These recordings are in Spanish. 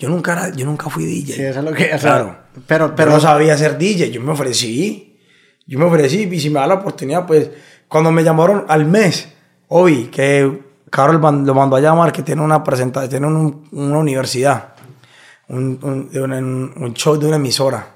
Yo nunca, era- yo nunca fui DJ. Sí, eso es lo que... o sea, Claro. Pero, Pero pero... no sabía ser DJ. Yo me ofrecí. Yo me ofrecí. Y si me da la oportunidad, pues. Cuando me llamaron al mes, hoy, que Carol lo mandó a llamar, que tiene una presentación, tiene un- una universidad. Un, un, un show de una emisora.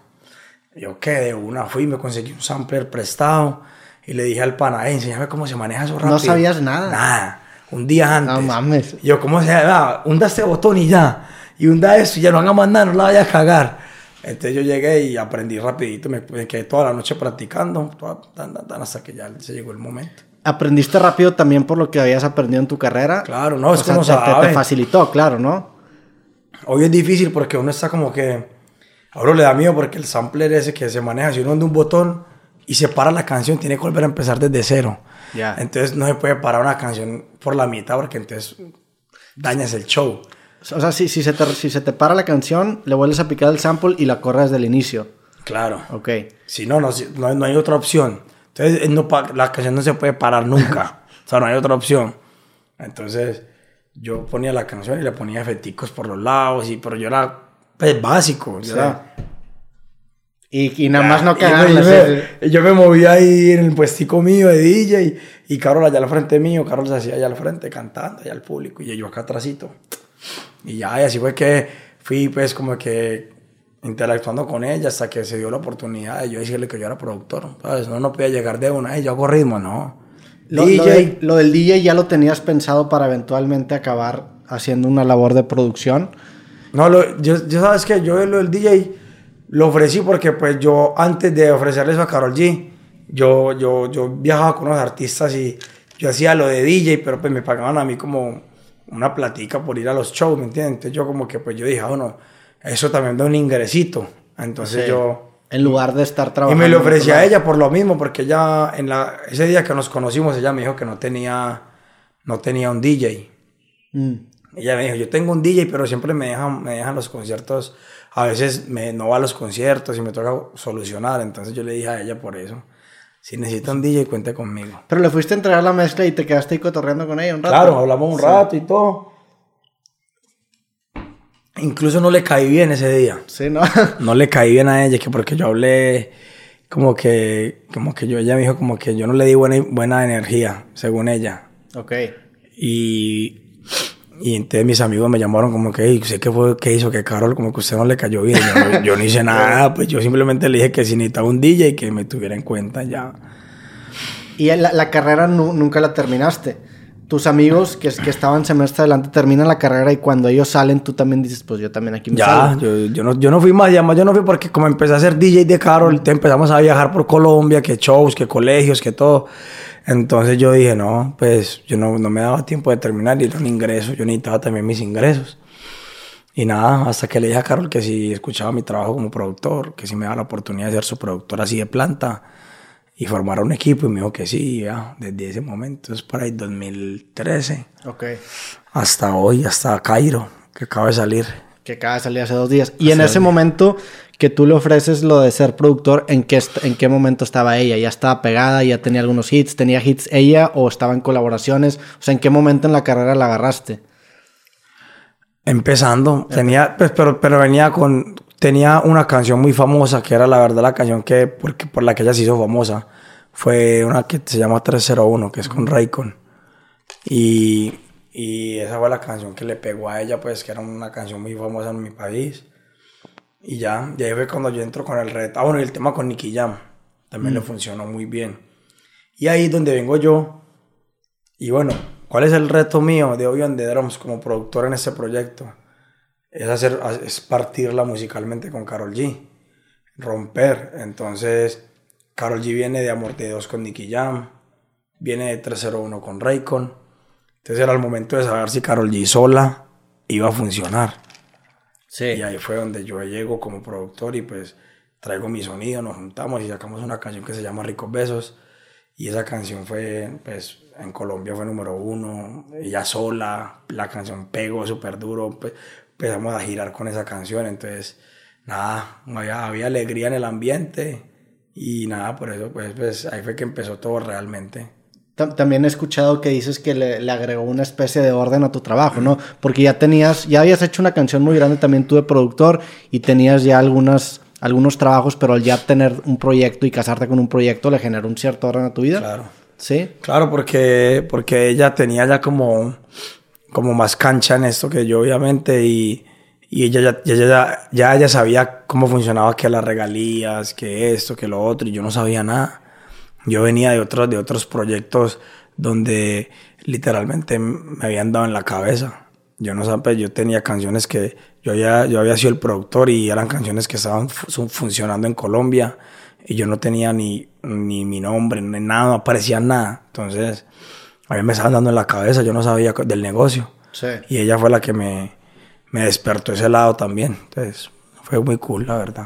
Yo que de una fui, me conseguí un sampler prestado. Y le dije al pana, "Eh, enséñame cómo se maneja eso rápido. sabías nada. Nada. Un día antes. No mames. Yo, ¿cómo se llama? Hunda este botón y ya. Y hunda esto y ya no haga más nada, no la vaya a cagar. Entonces yo llegué y aprendí rapidito. Me, me quedé toda la noche practicando. toda- tan, tan, tan, hasta que ya se llegó el momento. Aprendiste rápido también por lo que habías aprendido en tu carrera. Claro, no, es O que uno sea, te- te, sabe. te facilitó, claro, ¿no? Hoy es difícil porque uno está como que... A uno le da miedo porque el sampler ese que se maneja, si uno anda un botón y se para la canción, tiene que volver a empezar desde cero. Ya. Entonces no se puede parar una canción por la mitad porque entonces dañas el show. O sea, si, si, se te, si se te para la canción, le vuelves a picar el sample y la corres desde el inicio. Claro. Ok. Si no, no, no, hay- no hay otra opción. Entonces, eh, no la canción no se puede parar nunca. o sea, no hay otra opción. Entonces, yo ponía la canción y le ponía efecticos por los lados, y, pero yo era pues, básico. Yo, Sí. era- Y, y nada más no yo, cagarla. me, sí. yo me movía ahí en el puestico mío de DJ y, y Carol allá al frente mío, Carol se hacía allá al frente cantando, allá al público, y yo acá atrásito. Y ya, y así fue que fui pues como que interactuando con ella hasta que se dio la oportunidad de yo decirle que yo era productor. ¿sabes? No, no podía llegar de una, "Ey, yo hago ritmo, no. Lo, DJ, lo de- lo del DJ ya lo tenías pensado para eventualmente acabar haciendo una labor de producción. No, lo- yo, yo sabes que yo lo del DJ lo ofrecí porque pues yo antes de ofrecerle eso a Carol G, yo, yo, yo viajaba con unos artistas y yo hacía lo de DJ, pero pues me pagaban a mí como una platica por ir a los shows, ¿me entiendes? Entonces yo como que pues yo dije, ah, bueno, eso también da un ingresito. Entonces Sí. yo... En lugar de estar Y trabajando. me lo ofrecí a ella por lo mismo, porque ella, en la, ese día que nos conocimos, ella me dijo que no tenía, no tenía un DJ. Mm. Ella me dijo, yo tengo un DJ, pero siempre me dejan, me dejan los conciertos. A veces me, no va a los conciertos y me toca solucionar. Entonces yo le dije a ella por eso, si necesita un DJ, cuente conmigo. Pero le fuiste a entregar la mezcla y te quedaste ahí cotorreando con ella un rato. Claro, hablamos un rato y todo. Incluso no le caí bien ese día. Sí, ¿no? No le caí bien a ella, que porque yo hablé como que, como que yo, ella me dijo como que yo no le di buena, buena energía, según ella. ok. Y, y entonces mis amigos me llamaron como que, "Ey, ¿usted qué fue que hizo? Que Carol, como que usted no le cayó bien. Yo, yo no hice nada, pues yo simplemente le dije que si necesitaba un DJ y que me tuviera en cuenta ya. Y la, la carrera nu- nunca la terminaste. Tus amigos que, que estaban semestre adelante terminan la carrera y cuando ellos salen tú también dices, pues yo también aquí me Ya, salgo. yo, yo, no, yo no fui más, y además yo no fui porque como empecé a ser DJ de Carol, te empezamos a viajar por Colombia, que shows, que colegios, que todo. Entonces yo dije, no, pues yo no, no me daba tiempo de terminar y era un ingreso, yo necesitaba también mis ingresos. Y nada, hasta que le dije a Carol que si escuchaba mi trabajo como productor, que si me daba la oportunidad de ser su productor así de planta y formar un equipo, y me dijo que sí, ya, desde ese momento, es para el 2013, Ok. hasta hoy, hasta Cairo, que acaba de salir. Que acaba de salir hace dos días. Y en ese momento que tú le ofreces lo de ser productor, ¿en qué, ¿en qué momento estaba ella? ¿Ya estaba pegada? ¿Ya tenía algunos hits? ¿Tenía hits ella o estaba en colaboraciones? O sea, ¿en qué momento en la carrera la agarraste? Empezando, tenía, pues, pero, pero venía con, tenía una canción muy famosa, que era la verdad la canción que, porque, por la que ella se hizo famosa. Fue una que se llama 301, que es con Raycon. Y, y esa fue la canción que le pegó a ella, pues, que era una canción muy famosa en mi país. Y ya, y ahí fue cuando yo entro con el reto. Ah, bueno, y el tema con Nicky Jam también le funcionó muy bien. Y ahí es donde vengo yo. Y bueno, ¿cuál es el reto mío de hoy on the Drums como productor en este proyecto? Es, hacer, es partirla musicalmente con Carol G. Romper. Entonces, Carol G viene de Amor de Dos con Nicky Jam. Viene de 301 con Raycon. Entonces era el momento de saber si Carol G sola iba a funcionar. Sí. Y ahí fue donde yo llego como productor y pues traigo mi sonido, nos juntamos y sacamos una canción que se llama Ricos Besos. Y esa canción fue, pues, en Colombia fue número uno, ella sola, la canción pegó súper duro, pues, empezamos a girar con esa canción, entonces, nada, había, había alegría en el ambiente y nada, por eso, pues, pues, ahí fue que empezó todo realmente. También he escuchado que dices que le, agregó una especie de orden a tu trabajo, ¿no? Porque ya tenías, ya habías hecho una canción muy grande también tú de productor y tenías ya algunas, algunos trabajos, pero al ya tener un proyecto y casarte con un proyecto le generó un cierto orden a tu vida. Claro. ¿Sí? Claro, porque, porque ella tenía ya como, como más cancha en esto que yo, obviamente, y, y ella ya, ya, ya, ya sabía cómo funcionaba que las regalías, que esto, que lo otro, y yo no sabía nada. Yo venía de otros, de otros proyectos donde literalmente me habían dado en la cabeza. Yo no sabía, yo tenía canciones que yo había, yo había sido el productor y eran canciones que estaban funcionando en Colombia y yo no tenía ni, ni mi nombre, ni nada, no aparecía nada. Entonces, a mí me estaban dando en la cabeza, yo no sabía del negocio. Sí. Y ella fue la que me, me despertó ese lado también. Entonces, fue muy cool, la verdad.